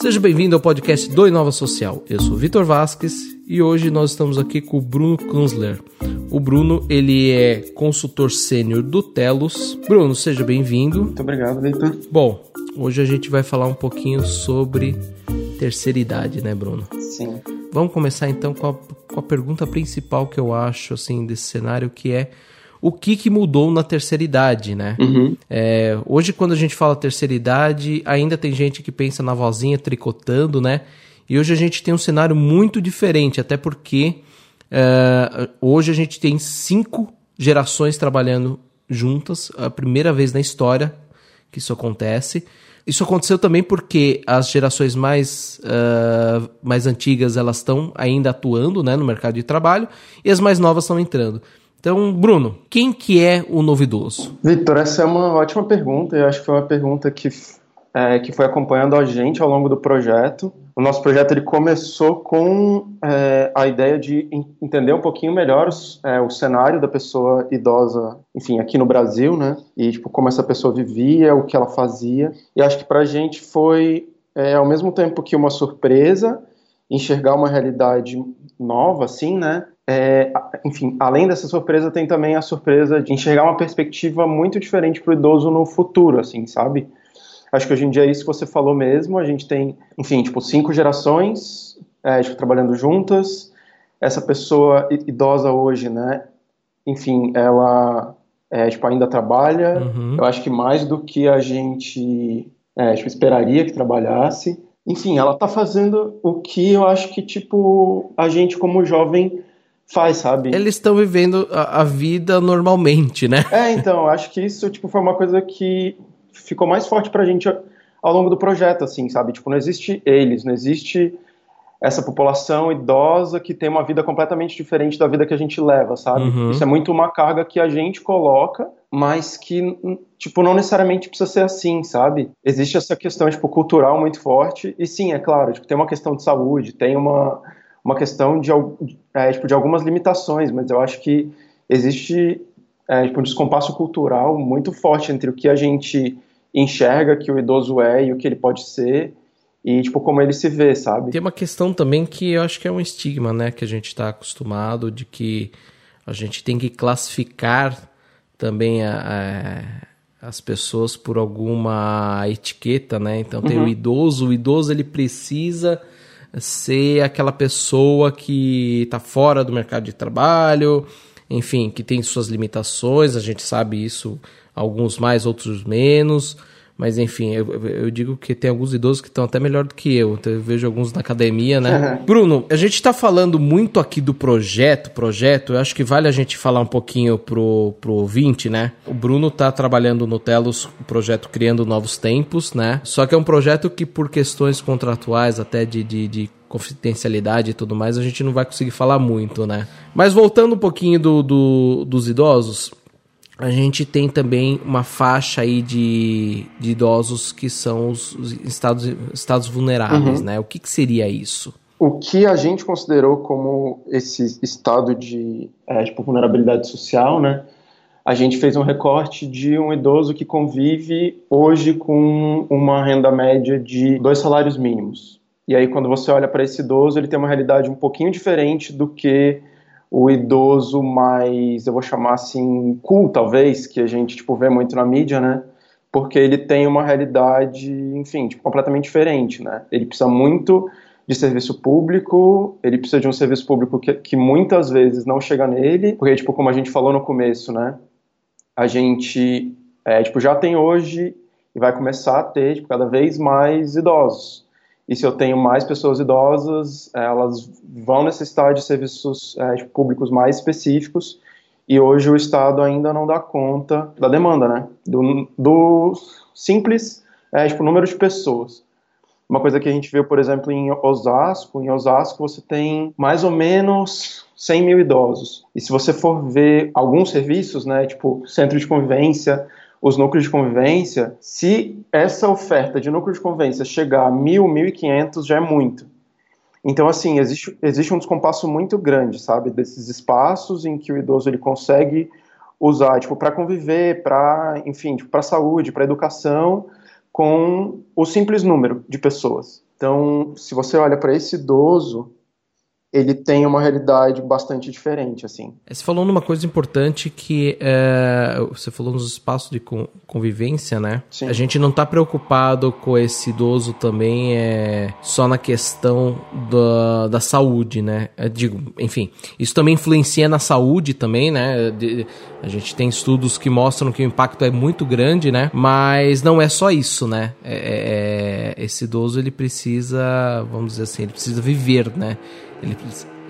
Seja bem-vindo ao podcast do Inova Social. Eu sou Vitor Vasques e hoje nós estamos aqui com o Bruno Kunzler. O Bruno, ele é consultor sênior do Telos. Bruno, seja bem-vindo. Muito obrigado, Vitor. Bom, hoje a gente vai falar um pouquinho sobre terceira idade, né, Bruno? Sim. Vamos começar então com a, com a pergunta principal que eu acho assim desse cenário, que é o que, que mudou na terceira idade, né? Uhum. É, hoje, quando a gente fala terceira idade, ainda tem gente que pensa na vozinha tricotando, né? E hoje a gente tem um cenário muito diferente, até porque é, hoje a gente tem cinco gerações trabalhando juntas, a primeira vez na história que isso acontece. Isso aconteceu também porque as gerações mais, uh, mais antigas elas estão ainda atuando né, no mercado de trabalho e as mais novas estão entrando. Então, Bruno, quem que é o novo idoso? Vitor, essa é uma ótima pergunta. Eu acho que foi uma pergunta que, é, que foi acompanhando a gente ao longo do projeto. O nosso projeto ele começou com é, a ideia de entender um pouquinho melhor os, é, o cenário da pessoa idosa, enfim, aqui no Brasil, né? E tipo como essa pessoa vivia, o que ela fazia. E acho que para a gente foi, é, ao mesmo tempo que uma surpresa, enxergar uma realidade nova, assim, né? É, enfim, além dessa surpresa, tem também a surpresa de enxergar uma perspectiva muito diferente para o idoso no futuro, assim, sabe? Acho que hoje em dia é isso que você falou mesmo. A gente tem, enfim, tipo, cinco gerações é, tipo, trabalhando juntas. Essa pessoa idosa hoje, né? Enfim, ela é, tipo, ainda trabalha. Uhum. Eu acho que mais do que a gente é, tipo, esperaria que trabalhasse. Enfim, ela está fazendo o que eu acho que, tipo, a gente como jovem faz, sabe? Eles estão vivendo a, a, vida normalmente, né? É, então, acho que isso tipo, foi uma coisa que ficou mais forte pra gente ao longo do projeto, assim, sabe? Tipo, não existe eles, não existe essa população idosa que tem uma vida completamente diferente da vida que a gente leva, sabe? Uhum. Isso é muito uma carga que a gente coloca, mas que, tipo, não necessariamente precisa ser assim, sabe? Existe essa questão, tipo, cultural muito forte, e sim, é claro, tipo, tem uma questão de saúde, tem uma uma questão de, é, tipo, de algumas limitações, mas eu acho que existe é, tipo, um descompasso cultural muito forte entre o que a gente enxerga que o idoso é e o que ele pode ser e tipo como ele se vê, sabe? Tem uma questão também que eu acho que é um estigma, né, que a gente está acostumado de que a gente tem que classificar também a, a, as pessoas por alguma etiqueta, né? Então tem uhum. o idoso, o idoso ele precisa ser aquela pessoa que está fora do mercado de trabalho, enfim, que tem suas limitações, a gente sabe isso, alguns mais, outros menos. Mas enfim, eu, eu, digo que tem alguns idosos que estão até melhor do que eu. Então eu vejo alguns na academia, né? Bruno, a gente está falando muito aqui do projeto, projeto. Eu acho que vale a gente falar um pouquinho pro, pro ouvinte, né? O Bruno está trabalhando no Telos, o projeto Criando Novos Tempos, né? Só que é um projeto que, por questões contratuais, até de, de, de confidencialidade e tudo mais, a gente não vai conseguir falar muito, né? Mas voltando um pouquinho do, do dos idosos, a gente tem também uma faixa aí de, de idosos que são os, os estados, estados vulneráveis, uhum. né? O que, que, seria isso? O que a gente considerou como esse estado de é, tipo, vulnerabilidade social, né? A gente fez um recorte de um idoso que convive hoje com uma renda média de dois salários mínimos. E aí, quando você olha para esse idoso, ele tem uma realidade um pouquinho diferente do que o idoso mais, eu vou chamar assim, cool, talvez, que a gente, tipo, vê muito na mídia, né? Porque ele tem uma realidade, enfim, tipo, completamente diferente, né? Ele precisa muito de serviço público, ele precisa de um serviço público que, que muitas vezes não chega nele, porque, tipo, como a gente falou no começo, né? A gente, é, tipo, já tem hoje e vai começar a ter, tipo, cada vez mais idosos e se eu tenho mais pessoas idosas, elas vão necessitar de serviços é, públicos mais específicos, e hoje o Estado ainda não dá conta da demanda, né? Do, do simples é, tipo, número de pessoas. Uma coisa que a gente viu, por exemplo, em Osasco, em Osasco você tem mais ou menos 100 mil idosos. E se você for ver alguns serviços, né, tipo centro de convivência, os núcleos de convivência, se essa oferta de núcleo de convivência chegar a 1.000, 1.500, já é muito. Então, assim, existe, existe um descompasso muito grande, sabe, desses espaços em que o idoso ele consegue usar, tipo, para conviver, para, enfim, tipo, para saúde, para educação, com o simples número de pessoas. Então, se você olha para esse idoso, ele tem uma realidade bastante diferente, assim. É, você falou numa coisa importante que é, você falou nos espaços de convivência, né? Sim. A gente não está preocupado com esse idoso também é só na questão da, da saúde, né? Eu digo, enfim, isso também influencia na saúde também, né? De, a gente tem estudos que mostram que o impacto é muito grande, né? Mas não é só isso, né? É, é, é esse idoso ele precisa, vamos dizer assim, ele precisa viver, né? Ele,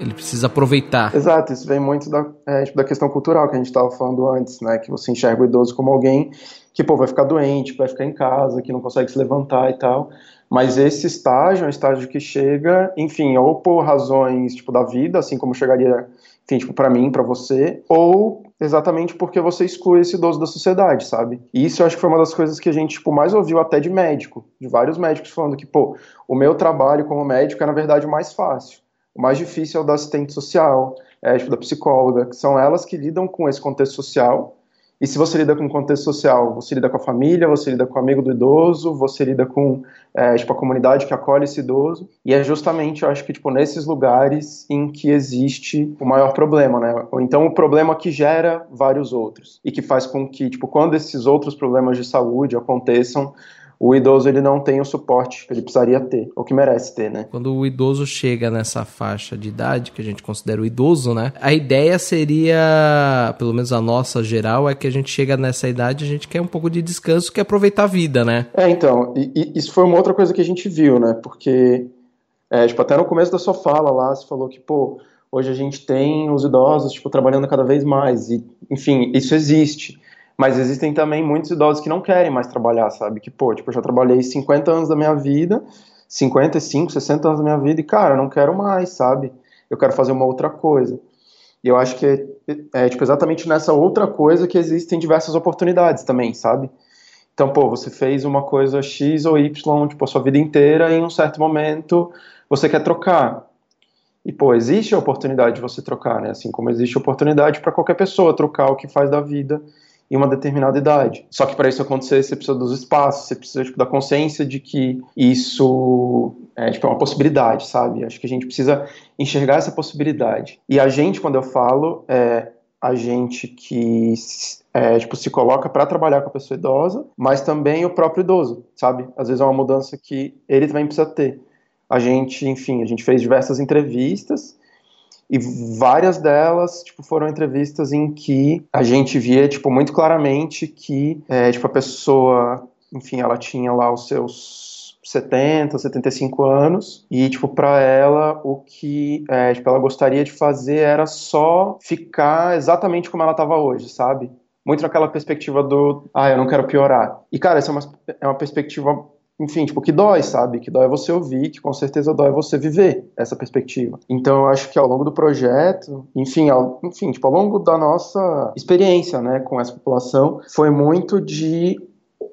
ele precisa aproveitar. Exato, isso vem muito da, é, tipo, da questão cultural que a gente estava falando antes, né? Que você enxerga o idoso como alguém que, pô, vai ficar doente, vai ficar em casa, que não consegue se levantar e tal. Mas esse estágio é um estágio que chega, enfim, ou por razões, tipo, da vida, assim como chegaria, enfim, tipo, pra mim, para você, ou exatamente porque você exclui esse idoso da sociedade, sabe? E isso eu acho que foi uma das coisas que a gente, tipo, mais ouviu até de médico, de vários médicos falando que, pô, o meu trabalho como médico é, na verdade, mais fácil o mais difícil é o da assistente social, é, tipo, da psicóloga, que são elas que lidam com esse contexto social. E se você lida com o contexto social, você lida com a família, você lida com o amigo do idoso, você lida com é, tipo, a comunidade que acolhe esse idoso. E é justamente, eu acho que, tipo, nesses lugares em que existe o maior problema, né? Ou então o problema que gera vários outros. E que faz com que, tipo, quando esses outros problemas de saúde aconteçam, o idoso ele não tem o suporte que ele precisaria ter, ou que merece ter, né? Quando o idoso chega nessa faixa de idade, que a gente considera o idoso, né? A ideia seria, pelo menos a nossa geral, é que a gente chega nessa idade, a gente quer um pouco de descanso, quer aproveitar a vida, né? É, então, e, e isso foi uma outra coisa que a gente viu, né? Porque, é, tipo, até no começo da sua fala lá, você falou que, pô, hoje a gente tem os idosos, tipo, trabalhando cada vez mais, e, enfim, isso existe. Mas existem também muitos idosos que não querem mais trabalhar, sabe? Que, pô, tipo, eu já trabalhei 50 anos da minha vida, 55, 60 anos da minha vida, e, cara, eu não quero mais, sabe? Eu quero fazer uma outra coisa. E eu acho que é, é, tipo, exatamente nessa outra coisa que existem diversas oportunidades também, sabe? Então, pô, você fez uma coisa X ou Y, tipo, a sua vida inteira, e em um certo momento você quer trocar. E, pô, existe a oportunidade de você trocar, né? Assim como existe oportunidade para qualquer pessoa trocar o que faz da vida em uma determinada idade. Só que para isso acontecer, você precisa dos espaços, você precisa tipo, da consciência de que isso é, tipo, é uma possibilidade, sabe? Acho que a gente precisa enxergar essa possibilidade. E a gente, quando eu falo, é a gente que é, tipo, se coloca para trabalhar com a pessoa idosa, mas também o próprio idoso, sabe? Às vezes é uma mudança que ele também precisa ter. A gente, enfim, a gente fez diversas entrevistas e várias delas tipo, foram entrevistas em que a gente via tipo, muito claramente que é, tipo, a pessoa, enfim, ela tinha lá os seus 70, 75 anos e, tipo, para ela o que é, tipo, ela gostaria de fazer era só ficar exatamente como ela estava hoje, sabe? Muito naquela perspectiva do, ah, eu não quero piorar. E, cara, essa é uma, é uma perspectiva enfim, tipo, que dói, sabe? Que dói você ouvir, que com certeza dói você viver essa perspectiva. Então, eu acho que ao longo do projeto, enfim, ao, enfim, tipo, ao longo da nossa experiência, né, com essa população, foi muito de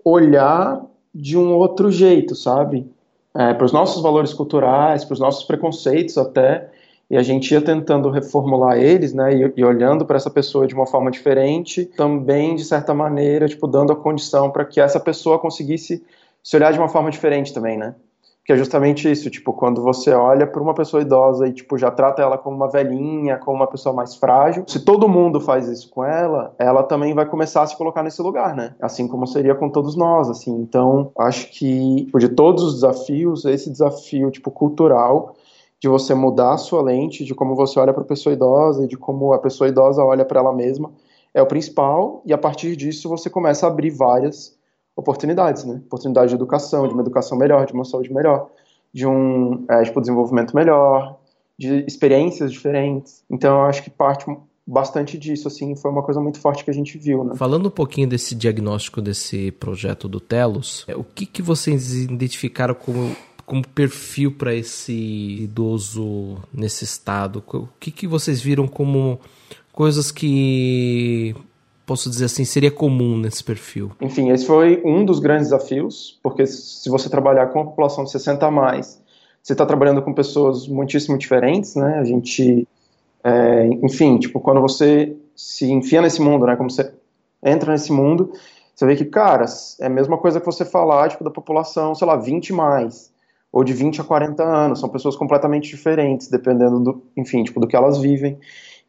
olhar de um outro jeito, sabe? É, para os nossos valores culturais, para os nossos preconceitos até, e a gente ia tentando reformular eles, né, e, e olhando para essa pessoa de uma forma diferente, também de certa maneira, tipo, dando a condição para que essa pessoa conseguisse se olhar de uma forma diferente também, né? Que é justamente isso, tipo, quando você olha para uma pessoa idosa e, tipo, já trata ela como uma velhinha, como uma pessoa mais frágil, se todo mundo faz isso com ela, ela também vai começar a se colocar nesse lugar, né? Assim como seria com todos nós, assim. Então, acho que, tipo, de todos os desafios, esse desafio, tipo, cultural, de você mudar a sua lente, de como você olha para a pessoa idosa e de como a pessoa idosa olha para ela mesma, é o principal, e a partir disso você começa a abrir várias oportunidades, né? Oportunidade de educação, de uma educação melhor, de uma saúde melhor, de um é, tipo, desenvolvimento melhor, de experiências diferentes. Então, eu acho que parte bastante disso, assim, foi uma coisa muito forte que a gente viu, né? Falando um pouquinho desse diagnóstico desse projeto do Telos, é, o que, que vocês identificaram como como perfil para esse idoso nesse estado? O que, que vocês viram como coisas que posso dizer assim, seria comum nesse perfil? Enfim, esse foi um dos grandes desafios, porque se você trabalhar com a população de 60 a mais, você está trabalhando com pessoas muitíssimo diferentes, né? A gente, é, enfim, tipo, quando você se enfia nesse mundo, né? Como você entra nesse mundo, você vê que, cara, é a mesma coisa que você falar, tipo, da população, sei lá, 20 mais. ou de 20 a 40 anos. São pessoas completamente diferentes, dependendo do, enfim, tipo, do que elas vivem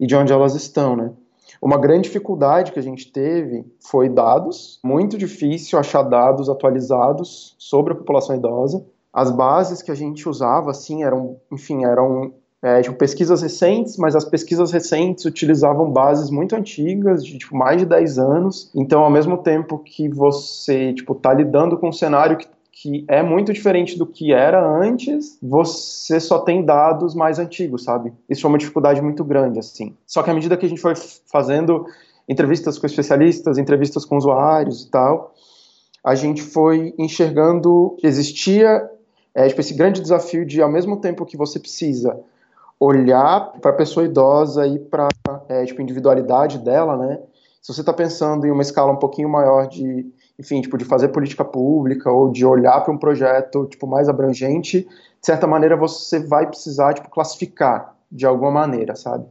e de onde elas estão, né? Uma grande dificuldade que a gente teve foi dados. Muito difícil achar dados atualizados sobre a população idosa. As bases que a gente usava, assim, eram, enfim, eram é, tipo, pesquisas recentes, mas as pesquisas recentes utilizavam bases muito antigas, de tipo, mais de 10 anos. Então, ao mesmo tempo que você tipo, tá lidando com um cenário que que é muito diferente do que era antes, você só tem dados mais antigos, sabe? Isso foi uma dificuldade muito grande, assim. Só que à medida que a gente foi fazendo entrevistas com especialistas, entrevistas com usuários e tal, a gente foi enxergando que existia é, tipo, esse grande desafio de, ao mesmo tempo que você precisa olhar para a pessoa idosa e para é, tipo, individualidade dela, né? Se você está pensando em uma escala um pouquinho maior de enfim, tipo, de fazer política pública ou de olhar para um projeto, tipo, mais abrangente, de certa maneira você vai precisar, tipo, classificar de alguma maneira, sabe?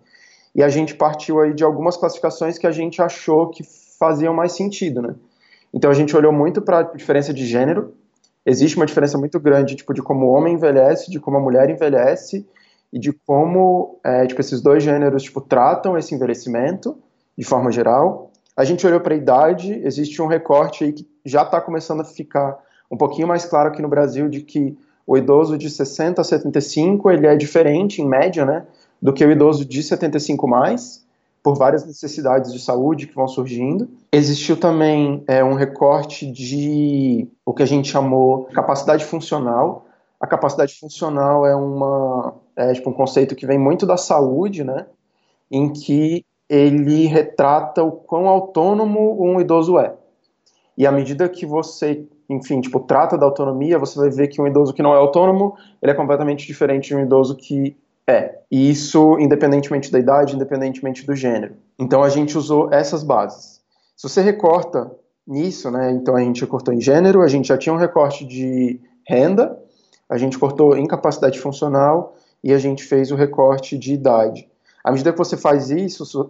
E a gente partiu aí de algumas classificações que a gente achou que faziam mais sentido, né? Então a gente olhou muito para a diferença de gênero. Existe uma diferença muito grande, tipo, de como o homem envelhece, de como a mulher envelhece e de como, é, tipo, esses dois gêneros, tipo, tratam esse envelhecimento de forma geral. A gente olhou para a idade, existe um recorte aí que já está começando a ficar um pouquinho mais claro aqui no Brasil de que o idoso de 60 a 75 ele é diferente, em média, né, do que o idoso de 75 mais, por várias necessidades de saúde que vão surgindo. Existiu também é, um recorte de o que a gente chamou capacidade funcional. A capacidade funcional é, uma, é tipo, um conceito que vem muito da saúde, né, em que ele retrata o quão autônomo um idoso é. E à medida que você, enfim, tipo, trata da autonomia, você vai ver que um idoso que não é autônomo, ele é completamente diferente de um idoso que é. E isso independentemente da idade, independentemente do gênero. Então a gente usou essas bases. Se você recorta nisso, né, então a gente cortou em gênero, a gente já tinha um recorte de renda, a gente cortou incapacidade funcional e a gente fez o recorte de idade. À medida que você faz isso,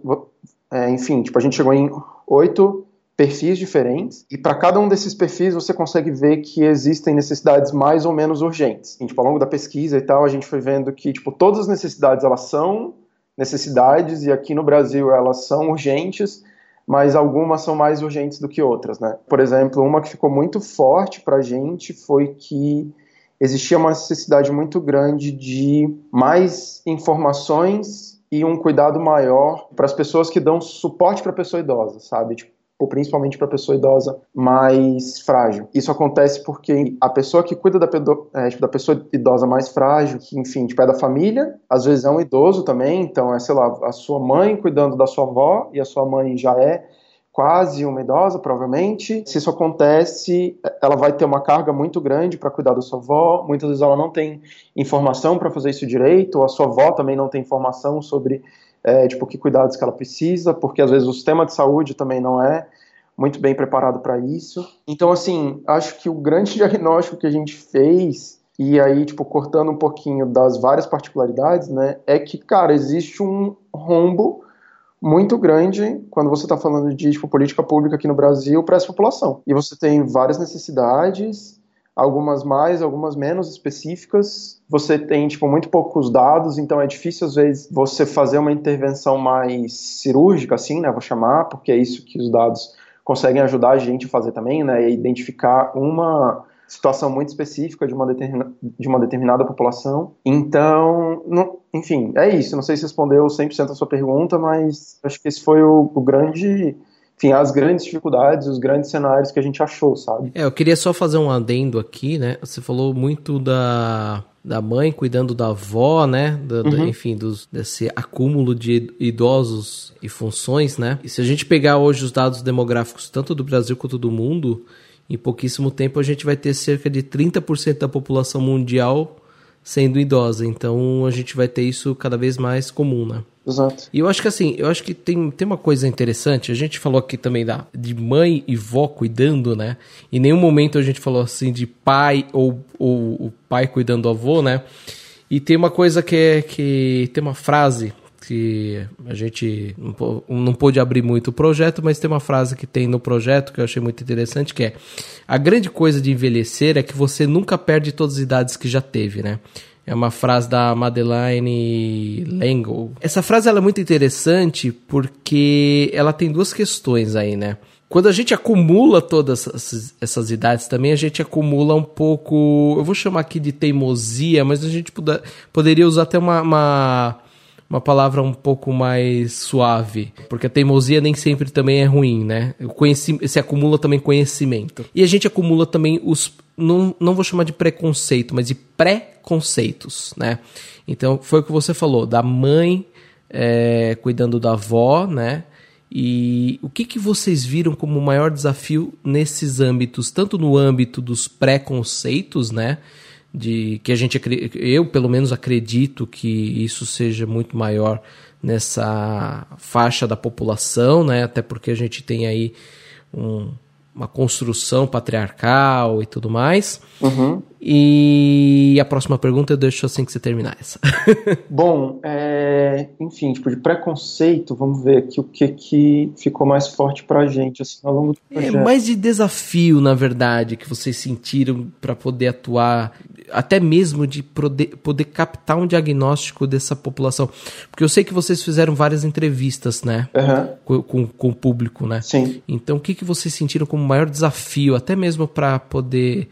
é, enfim, tipo, a gente chegou em oito perfis diferentes, e para cada um desses perfis você consegue ver que existem necessidades mais ou menos urgentes. E, tipo, ao longo da pesquisa e tal, a gente foi vendo que tipo, todas as necessidades elas são necessidades, e aqui no Brasil elas são urgentes, mas algumas são mais urgentes do que outras, né? Por exemplo, uma que ficou muito forte para a gente foi que existia uma necessidade muito grande de mais informações e um cuidado maior para as pessoas que dão suporte para a pessoa idosa, sabe? Tipo, principalmente para a pessoa idosa mais frágil. Isso acontece porque a pessoa que cuida da, é, tipo, da pessoa idosa mais frágil, que, enfim, tipo, é da família, às vezes é um idoso também, então é, sei lá, a sua mãe cuidando da sua avó e a sua mãe já é quase uma idosa, provavelmente. Se isso acontece, ela vai ter uma carga muito grande para cuidar da sua avó. Muitas vezes ela não tem informação para fazer isso direito, ou a sua avó também não tem informação sobre é, tipo, que cuidados que ela precisa, porque às vezes o sistema de saúde também não é muito bem preparado para isso. Então, assim, acho que o grande diagnóstico que a gente fez, e aí, tipo, cortando um pouquinho das várias particularidades, né, é que, cara, existe um rombo muito grande quando você está falando de tipo, política pública aqui no Brasil para essa população. E você tem várias necessidades, algumas mais, algumas menos específicas. Você tem tipo, muito poucos dados, então é difícil às vezes você fazer uma intervenção mais cirúrgica, assim, né? Vou chamar, porque é isso que os dados conseguem ajudar a gente a fazer também, né? É identificar uma situação muito específica de uma, determina, de uma determinada população. Então, não, enfim, é isso. Não sei se respondeu 100% a sua pergunta, mas acho que esse foi o, o grande enfim, as grandes dificuldades, os grandes cenários que a gente achou, sabe? É, eu queria só fazer um adendo aqui, né? Você falou muito da, da mãe cuidando da avó, né? Da, uhum. enfim, dos, desse acúmulo de idosos e funções, né? E se a gente pegar hoje os dados demográficos, tanto do Brasil quanto do mundo, em pouquíssimo tempo a gente vai ter cerca de 30% da população mundial sendo idosa. Então a gente vai ter isso cada vez mais comum, né? Exato. E eu acho que assim, eu acho que tem, tem uma coisa interessante. A gente falou aqui também da, de mãe e vó cuidando, né? Em nenhum momento a gente falou assim de pai ou, ou o pai cuidando do avô, né? E tem uma coisa que é que tem uma frase que a gente não, pôde abrir muito o projeto, mas tem uma frase que tem no projeto que eu achei muito interessante, que é a grande coisa de envelhecer é que você nunca perde todas as idades que já teve, né? É uma frase da Madeleine L'Engle. Essa frase é muito interessante porque ela tem duas questões aí, né? Quando a gente acumula todas essas, essas, idades também, a gente acumula um pouco. Eu vou chamar aqui de teimosia, mas a gente puder, poderia usar até uma, uma, uma, palavra um pouco mais suave. Porque a teimosia nem sempre também é ruim, né? Conheci, se acumula também conhecimento. E a gente acumula também os. Não, não vou chamar de preconceito, mas de pré-conceitos, né? Então, foi o que você falou, da mãe é, cuidando da avó, né? E o que, que vocês viram como o maior desafio nesses âmbitos, tanto no âmbito dos preconceitos, né? De que a gente eu pelo menos acredito que isso seja muito maior nessa faixa da população, né? Até porque a gente tem aí um, uma construção patriarcal e tudo mais. Uhum. E a próxima pergunta eu deixo assim que você terminar essa. Bom, é, enfim, tipo, de preconceito, vamos ver aqui o que, que ficou mais forte pra gente assim, ao longo do é, projeto. É mais de desafio, na verdade, que vocês sentiram para poder atuar até mesmo de poder, captar um diagnóstico dessa população. Porque eu sei que vocês fizeram várias entrevistas, né? Uhum. Com, com, com, o público, né? Sim. Então, o que, que vocês sentiram como maior desafio, até mesmo para poder.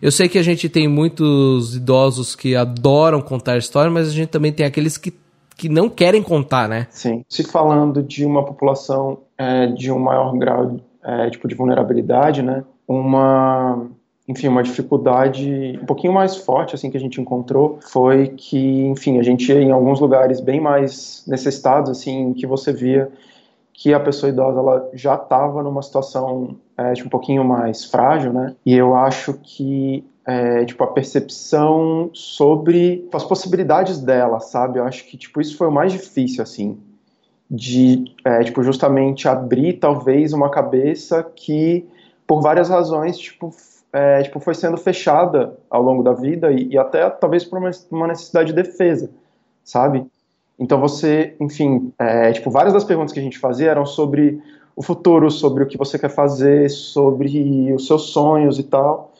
Eu sei que a gente tem muitos idosos que adoram contar história, mas a gente também tem aqueles que, que não querem contar, né? Sim. Se falando de uma população é, de um maior grau é, tipo, de vulnerabilidade, né? Uma enfim, uma dificuldade um pouquinho mais forte assim que a gente encontrou foi que, enfim, a gente ia em alguns lugares bem mais necessitados, assim, que você via que a pessoa idosa ela já estava numa situação é, tipo, um pouquinho mais frágil, né? E eu acho que é, tipo a percepção sobre as possibilidades dela, sabe? Eu acho que tipo isso foi o mais difícil assim de é, tipo justamente abrir talvez uma cabeça que por várias razões tipo é, tipo, foi sendo fechada ao longo da vida e, e até talvez por uma, necessidade de defesa, sabe? Então você, enfim, é, tipo, várias das perguntas que a gente fazia eram sobre o futuro, sobre o que você quer fazer, sobre os seus sonhos e tal.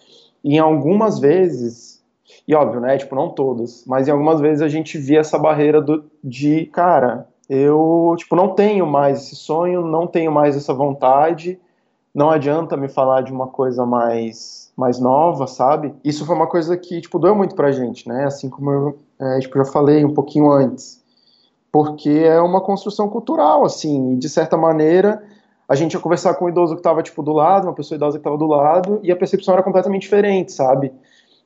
E em algumas vezes, e óbvio, né, tipo, não todas, mas em algumas vezes a gente via essa barreira do, de, cara, eu, tipo, não tenho mais esse sonho, não tenho mais essa vontade, não adianta me falar de uma coisa mais mais nova, sabe? Isso foi uma coisa que, tipo, doeu muito pra gente, né? Assim como eu, é, tipo, já falei um pouquinho antes. Porque é uma construção cultural, assim, e de certa maneira a gente ia conversar com um idoso que estava tipo do lado, uma pessoa idosa que estava do lado, e a percepção era completamente diferente, sabe?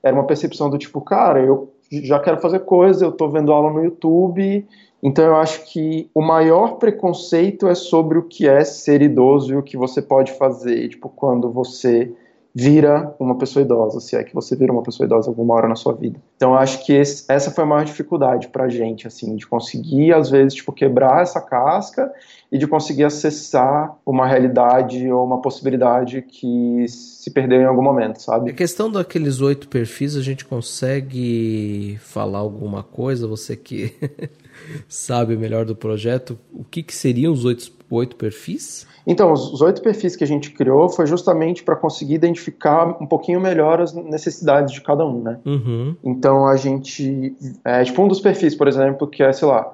Era uma percepção do tipo, cara, eu já quero fazer coisa, eu tô vendo aula no YouTube, então eu acho que o maior preconceito é sobre o que é ser idoso e o que você pode fazer, tipo, quando você vira uma pessoa idosa, se é que você vira uma pessoa idosa alguma hora na sua vida. Então eu acho que esse, essa foi a maior dificuldade pra gente, assim, de conseguir às vezes, tipo, quebrar essa casca e de conseguir acessar uma realidade ou uma possibilidade que se perdeu em algum momento, sabe? A questão daqueles oito perfis, a gente consegue falar alguma coisa, você que sabe melhor do projeto, o que, que seriam os oito, oito perfis? Então, os oito perfis que a gente criou foi justamente para conseguir identificar um pouquinho melhor as necessidades de cada um, né? Uhum. Então, a gente... É, tipo, um dos perfis, por exemplo, que é, sei lá,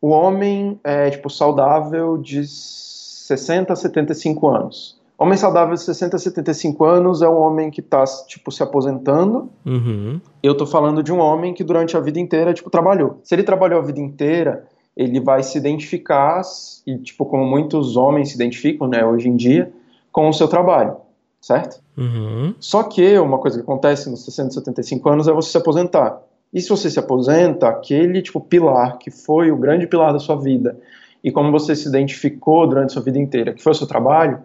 o homem é, tipo, saudável de 60 a 75 anos. Homem saudável de 60 a 75 anos é um homem que está tipo, se aposentando. Uhum. Eu estou falando de um homem que durante a vida inteira, tipo, trabalhou. Se ele trabalhou a vida inteira, ele vai se identificar, e, tipo, como muitos homens se identificam, né, hoje em dia, com o seu trabalho, certo? Uhum. Só que uma coisa que acontece nos 60, 75 anos é você se aposentar. E se você se aposenta, aquele, tipo, pilar que foi o grande pilar da sua vida, e como você se identificou durante a sua vida inteira, que foi o seu trabalho,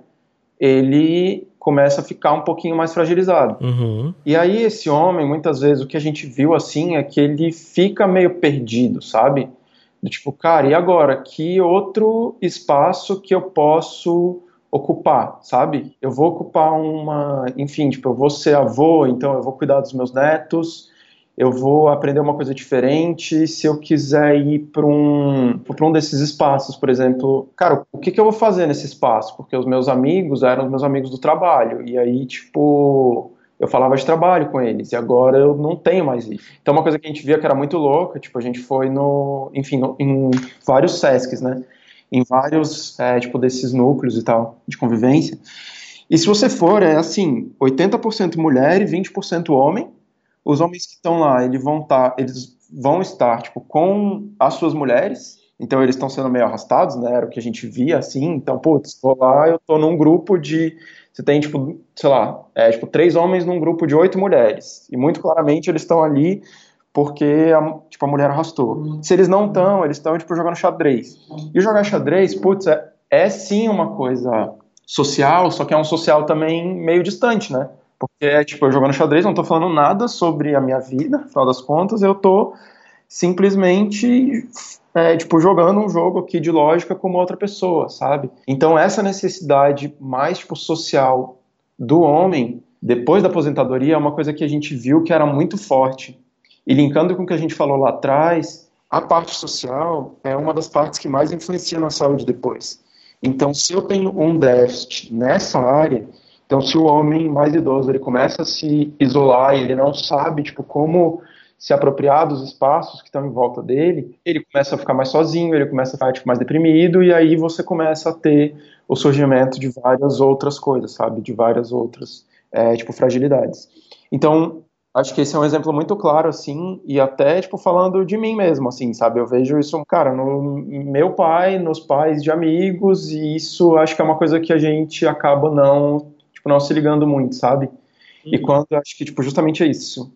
ele começa a ficar um pouquinho mais fragilizado. Uhum. E aí esse homem, muitas vezes, o que a gente viu assim é que ele fica meio perdido, sabe? Do tipo, cara, e agora? Que outro espaço que eu posso ocupar, sabe? Eu vou ocupar uma, enfim, tipo, eu vou ser avô, então eu vou cuidar dos meus netos, eu vou aprender uma coisa diferente se eu quiser ir para um, um desses espaços, por exemplo. Cara, o que, que eu vou fazer nesse espaço? Porque os meus amigos eram os meus amigos do trabalho, e aí, tipo, eu falava de trabalho com eles, e agora eu não tenho mais isso. Então, uma coisa que a gente via que era muito louca, tipo, a gente foi no, enfim, no, em vários SESCs, né? Em vários, é, tipo, desses núcleos e tal, de convivência. E se você for, é assim, 80% mulher e 20% homem, os homens que estão lá, eles vão estar, tá, eles vão estar tipo com as suas mulheres. Então eles estão sendo meio arrastados, né? Era o que a gente via assim. Então, putz, tô lá, eu tô num grupo de você tem tipo, sei lá, é tipo três homens num grupo de oito mulheres. E muito claramente eles estão ali porque a, tipo, a mulher arrastou. Se eles não estão, eles estão tipo jogando xadrez. E jogar xadrez, putz, é, é sim uma coisa social, só que é um social também meio distante, né? Porque é tipo, eu jogando xadrez, não tô falando nada sobre a minha vida, afinal das contas, eu tô simplesmente é, tipo, jogando um jogo aqui de lógica como outra pessoa, sabe? Então essa necessidade mais tipo, social do homem, depois da aposentadoria, é uma coisa que a gente viu que era muito forte. E linkando com o que a gente falou lá atrás, a parte social é uma das partes que mais influencia na saúde depois. Então, se eu tenho um déficit nessa área, então, se o homem mais idoso ele começa a se isolar ele não sabe tipo como se apropriar dos espaços que estão em volta dele, ele começa a ficar mais sozinho, ele começa a ficar tipo, mais deprimido e aí você começa a ter o surgimento de várias outras coisas, sabe, de várias outras é, tipo fragilidades. Então, acho que esse é um exemplo muito claro, assim, e até, tipo, falando de mim mesmo, assim, sabe? Eu vejo isso, cara, no meu pai, nos pais de amigos, e isso acho que é uma coisa que a gente acaba não tipo, não se ligando muito, sabe? Uhum. E quando eu acho que, tipo, justamente é isso.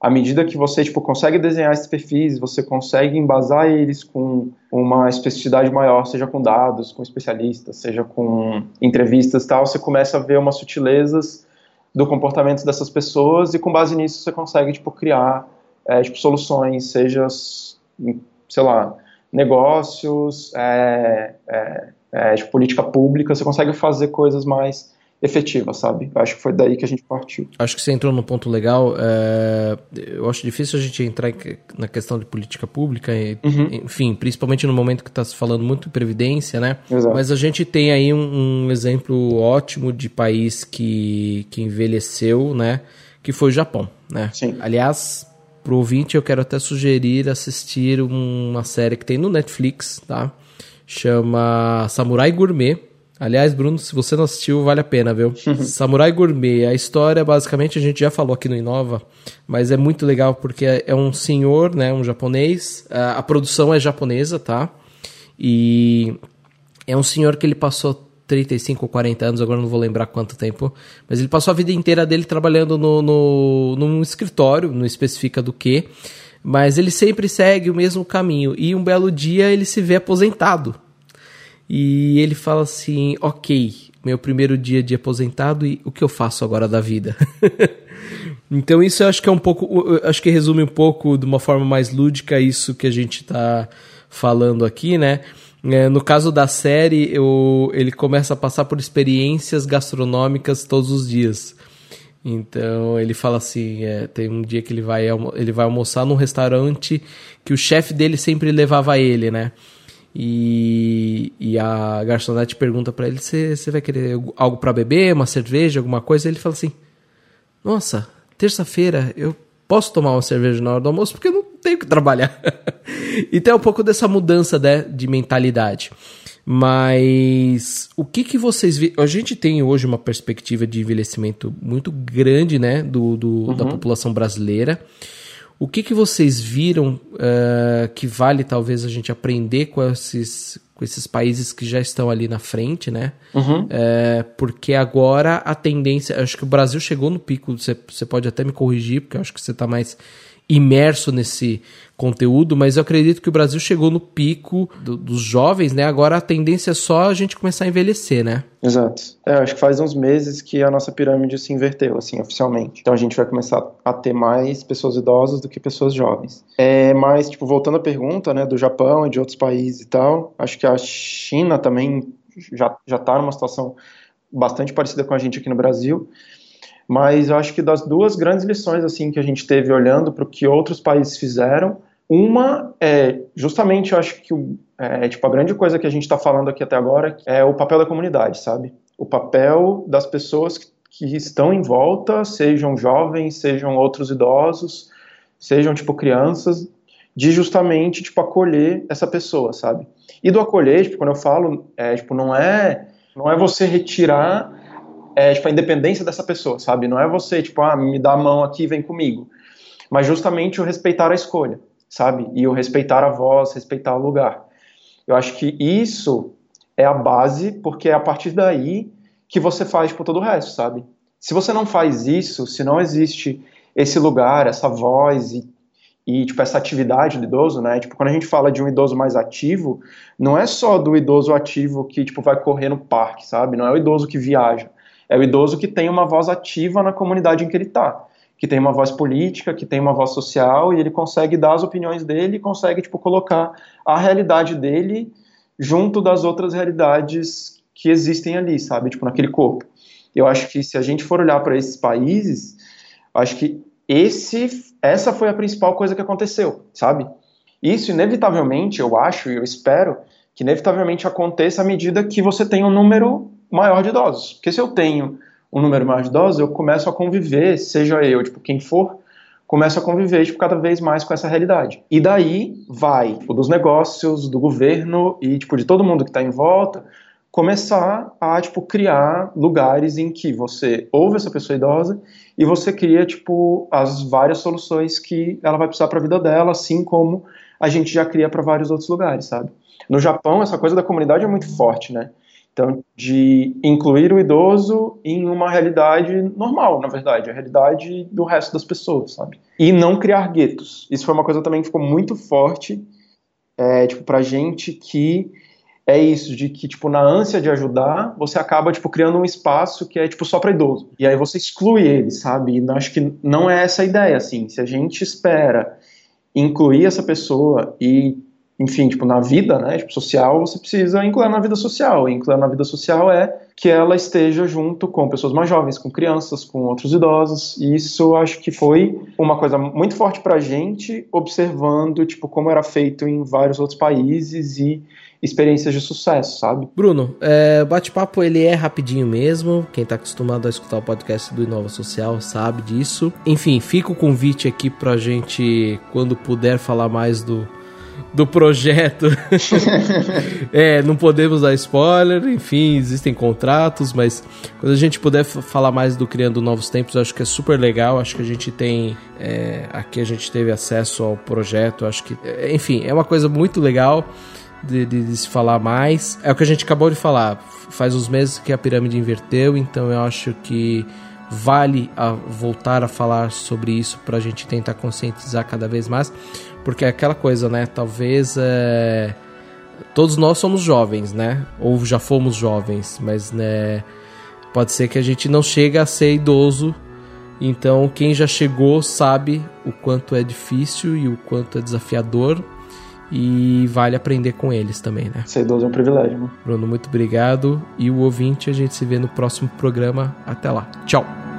À medida que você, tipo, consegue desenhar esses perfis, você consegue embasar eles com uma especificidade maior, seja com dados, com especialistas, seja com entrevistas tal, você começa a ver umas sutilezas do comportamento dessas pessoas e com base nisso você consegue, tipo, criar, é, tipo, soluções, seja, sei lá, negócios, é, é, é, tipo, política pública, você consegue fazer coisas mais efetiva, sabe? Acho que foi daí que a gente partiu. Acho que você entrou num ponto legal. É... Eu acho difícil a gente entrar na questão de política pública, e, uhum. enfim, principalmente no momento que está se falando muito em previdência, né? Exato. Mas a gente tem aí um, um, exemplo ótimo de país que, que envelheceu, né? Que foi o Japão, né? Sim. Aliás, pro ouvinte eu quero até sugerir assistir uma série que tem no Netflix, tá? Chama Samurai Gourmet Aliás, Bruno, se você não assistiu, vale a pena, viu? Samurai Gourmet. A história, basicamente, a gente já falou aqui no Inova, mas é muito legal porque é um senhor, né, um japonês. A, a produção é japonesa, tá? E é um senhor que ele passou 35 ou 40 anos, agora não vou lembrar quanto tempo, mas ele passou a vida inteira dele trabalhando no, no, num escritório, não especifica do que, mas ele sempre segue o mesmo caminho. E um belo dia ele se vê aposentado. E ele fala assim: Ok, meu primeiro dia de aposentado e o que eu faço agora da vida? então, isso eu acho que é um pouco. Acho que resume um pouco de uma forma mais lúdica isso que a gente está falando aqui, né? É, no caso da série, eu, ele começa a passar por experiências gastronômicas todos os dias. Então ele fala assim: é, tem um dia que ele vai, ele vai almoçar num restaurante que o chefe dele sempre levava ele, né? E, e a garçonete pergunta para ele: Você vai querer algo para beber, uma cerveja, alguma coisa? Ele fala assim: Nossa, terça-feira eu posso tomar uma cerveja na hora do almoço porque eu não tenho que trabalhar. então é um pouco dessa mudança né, de mentalidade. Mas o que, que vocês. A gente tem hoje uma perspectiva de envelhecimento muito grande né, do, do uhum. da população brasileira. O que, que vocês viram uh, que vale talvez a gente aprender com esses, com esses países que já estão ali na frente, né? Uhum. Uh, porque agora a tendência. Acho que o Brasil chegou no pico. Você, você pode até me corrigir, porque eu acho que você está mais imerso nesse conteúdo, mas eu acredito que o Brasil chegou no pico do, dos jovens, né? Agora a tendência é só a gente começar a envelhecer, né? Exato. É, acho que faz uns meses que a nossa pirâmide se inverteu, assim, oficialmente. Então a gente vai começar a ter mais pessoas idosas do que pessoas jovens. É, mas, tipo, voltando à pergunta, né, do Japão e de outros países e tal, acho que a China também já, já tá numa situação bastante parecida com a gente aqui no Brasil. Mas eu acho que das duas grandes lições assim que a gente teve olhando para o que outros países fizeram, uma é justamente eu acho que é, tipo a grande coisa que a gente está falando aqui até agora é o papel da comunidade, sabe? O papel das pessoas que, que estão em volta, sejam jovens, sejam outros idosos, sejam tipo crianças, de justamente tipo acolher essa pessoa, sabe? E do acolher, tipo, quando eu falo, é, tipo, não é não é você retirar é, tipo, a independência dessa pessoa, sabe? Não é você, tipo, ah, me dá a mão aqui, vem comigo. Mas justamente o respeitar a escolha, sabe? E o respeitar a voz, respeitar o lugar. Eu acho que isso é a base, porque é a partir daí que você faz, tipo, todo o resto, sabe? Se você não faz isso, se não existe esse lugar, essa voz e e tipo essa atividade do idoso, né? Tipo, quando a gente fala de um idoso mais ativo, não é só do idoso ativo que tipo vai correr no parque, sabe? Não é o idoso que viaja, é o idoso que tem uma voz ativa na comunidade em que ele está, que tem uma voz política, que tem uma voz social e ele consegue dar as opiniões dele consegue tipo colocar a realidade dele junto das outras realidades que existem ali, sabe? Tipo naquele corpo. Eu acho que se a gente for olhar para esses países, acho que esse, essa foi a principal coisa que aconteceu, sabe? Isso, inevitavelmente, eu acho e eu espero que inevitavelmente aconteça à medida que você tem um número maior de idosos. Porque se eu tenho um número maior de idosos, eu começo a conviver, seja eu, tipo, quem for, começo a conviver tipo, cada vez mais com essa realidade. E daí vai tipo, dos negócios, do governo e tipo, de todo mundo que está em volta, começar a tipo criar lugares em que você ouve essa pessoa idosa e você cria tipo as várias soluções que ela vai precisar para a vida dela, assim como a gente já cria para vários outros lugares, sabe? No Japão essa coisa da comunidade é muito forte, né? Então, de incluir o idoso em uma realidade normal, na verdade, a realidade do resto das pessoas, sabe? E não criar guetos. Isso foi uma coisa também que ficou muito forte, é, tipo, pra gente que é isso, de que, tipo, na ânsia de ajudar, você acaba, tipo, criando um espaço que é, tipo, só para idoso. E aí você exclui ele, sabe? E acho que não é essa a ideia, assim. Se a gente espera incluir essa pessoa e, enfim, tipo, na vida, né, tipo, social, você precisa incluir na vida social. E incluir na vida social é que ela esteja junto com pessoas mais jovens, com crianças, com outros idosos. E isso acho que foi uma coisa muito forte pra gente, observando, tipo, como era feito em vários outros países e experiências de sucesso, sabe? Bruno, é, bate-papo ele é rapidinho mesmo. Quem tá acostumado a escutar o podcast do Inova Social sabe disso. Enfim, fica o convite aqui pra gente, quando puder falar mais do, do projeto. é, não podemos dar spoiler, enfim, existem contratos, mas quando a gente puder falar mais do Criando Novos Tempos, acho que é super legal. Acho que a gente tem. É, aqui a gente teve acesso ao projeto, acho que. É, enfim, é uma coisa muito legal de, de, de, se falar mais. É o que a gente acabou de falar. Faz uns meses que a pirâmide inverteu, então eu acho que vale a voltar a falar sobre isso para a gente tentar conscientizar cada vez mais, porque é aquela coisa, né? Talvez é... todos nós somos jovens, né? Ou já fomos jovens, mas né? Pode ser que a gente não chegue a ser idoso. Então, quem já chegou sabe o quanto é difícil e o quanto é desafiador e vale aprender com eles também, né? Ser idoso é um privilégio, né? Bruno, muito obrigado. E o ouvinte, a gente se vê no próximo programa. Até lá. Tchau.